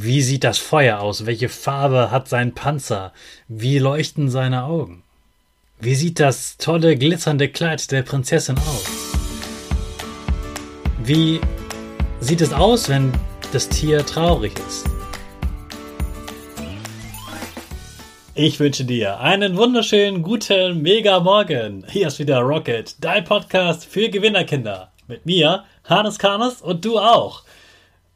Wie sieht das Feuer aus? Welche Farbe hat sein Panzer? Wie leuchten seine Augen? Wie sieht das tolle glitzernde Kleid der Prinzessin aus? Wie sieht es aus, wenn das Tier traurig ist? Ich wünsche dir einen wunderschönen guten Mega Morgen. Hier ist wieder Rocket, dein Podcast für Gewinnerkinder. Mit mir, Hannes Karnes und du auch.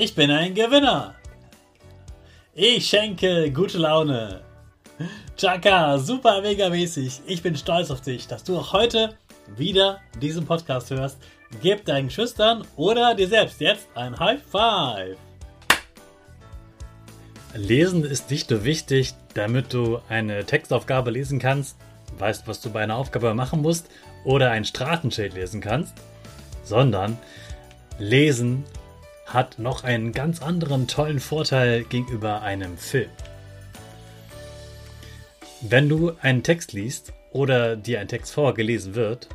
Ich bin ein Gewinner. Ich schenke gute Laune. Chaka, super mega mäßig. Ich bin stolz auf dich, dass du auch heute wieder diesen Podcast hörst. Gib deinen Schüchtern oder dir selbst jetzt ein High Five. Lesen ist nicht nur wichtig, damit du eine Textaufgabe lesen kannst, weißt, was du bei einer Aufgabe machen musst oder ein Straßenschild lesen kannst, sondern Lesen hat noch einen ganz anderen tollen Vorteil gegenüber einem Film. Wenn du einen Text liest oder dir ein Text vorgelesen wird,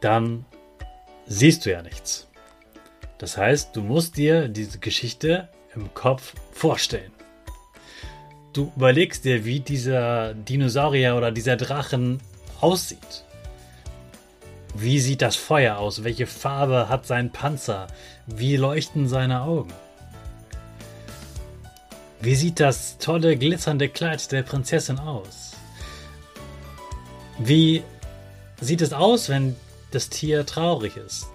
dann siehst du ja nichts. Das heißt, du musst dir diese Geschichte im Kopf vorstellen. Du überlegst dir, wie dieser Dinosaurier oder dieser Drachen aussieht. Wie sieht das Feuer aus? Welche Farbe hat sein Panzer? Wie leuchten seine Augen? Wie sieht das tolle glitzernde Kleid der Prinzessin aus? Wie sieht es aus, wenn das Tier traurig ist?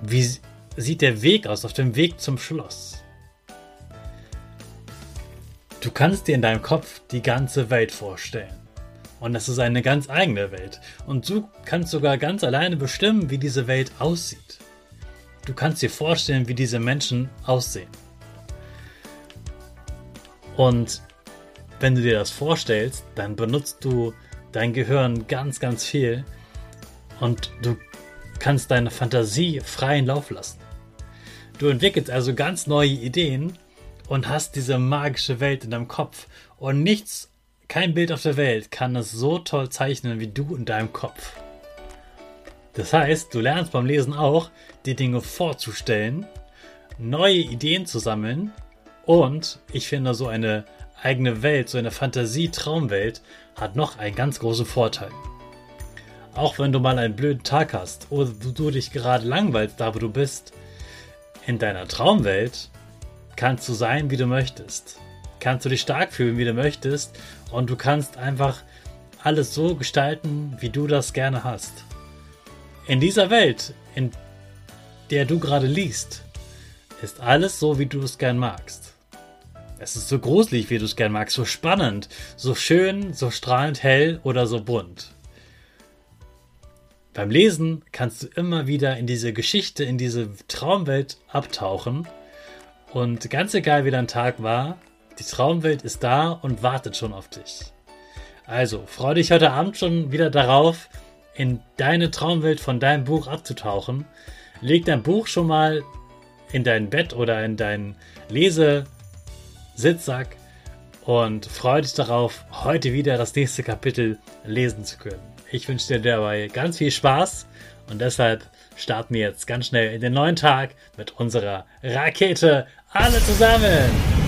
Wie sieht der Weg aus auf dem Weg zum Schloss? Du kannst dir in deinem Kopf die ganze Welt vorstellen. Und das ist eine ganz eigene Welt. Und du kannst sogar ganz alleine bestimmen, wie diese Welt aussieht. Du kannst dir vorstellen, wie diese Menschen aussehen. Und wenn du dir das vorstellst, dann benutzt du dein Gehirn ganz, ganz viel und du kannst deine Fantasie freien Lauf lassen. Du entwickelst also ganz neue Ideen und hast diese magische Welt in deinem Kopf und nichts, kein Bild auf der Welt kann es so toll zeichnen wie du in deinem Kopf. Das heißt, du lernst beim Lesen auch, die Dinge vorzustellen, neue Ideen zu sammeln und ich finde, so eine eigene Welt, so eine Fantasie-Traumwelt hat noch einen ganz großen Vorteil. Auch wenn du mal einen blöden Tag hast oder du dich gerade langweilst, da wo du bist, in deiner Traumwelt kannst du sein, wie du möchtest. Kannst du dich stark fühlen, wie du möchtest und du kannst einfach alles so gestalten, wie du das gerne hast. In dieser Welt, in der du gerade liest, ist alles so, wie du es gern magst. Es ist so gruselig, wie du es gern magst, so spannend, so schön, so strahlend hell oder so bunt. Beim Lesen kannst du immer wieder in diese Geschichte, in diese Traumwelt abtauchen. Und ganz egal, wie dein Tag war, die Traumwelt ist da und wartet schon auf dich. Also, freu dich heute Abend schon wieder darauf, in deine Traumwelt von deinem Buch abzutauchen. Leg dein Buch schon mal in dein Bett oder in deinen Lesesitzsack und freu dich darauf, heute wieder das nächste Kapitel lesen zu können. Ich wünsche dir dabei ganz viel Spaß und deshalb starten wir jetzt ganz schnell in den neuen Tag mit unserer Rakete. Alle zusammen.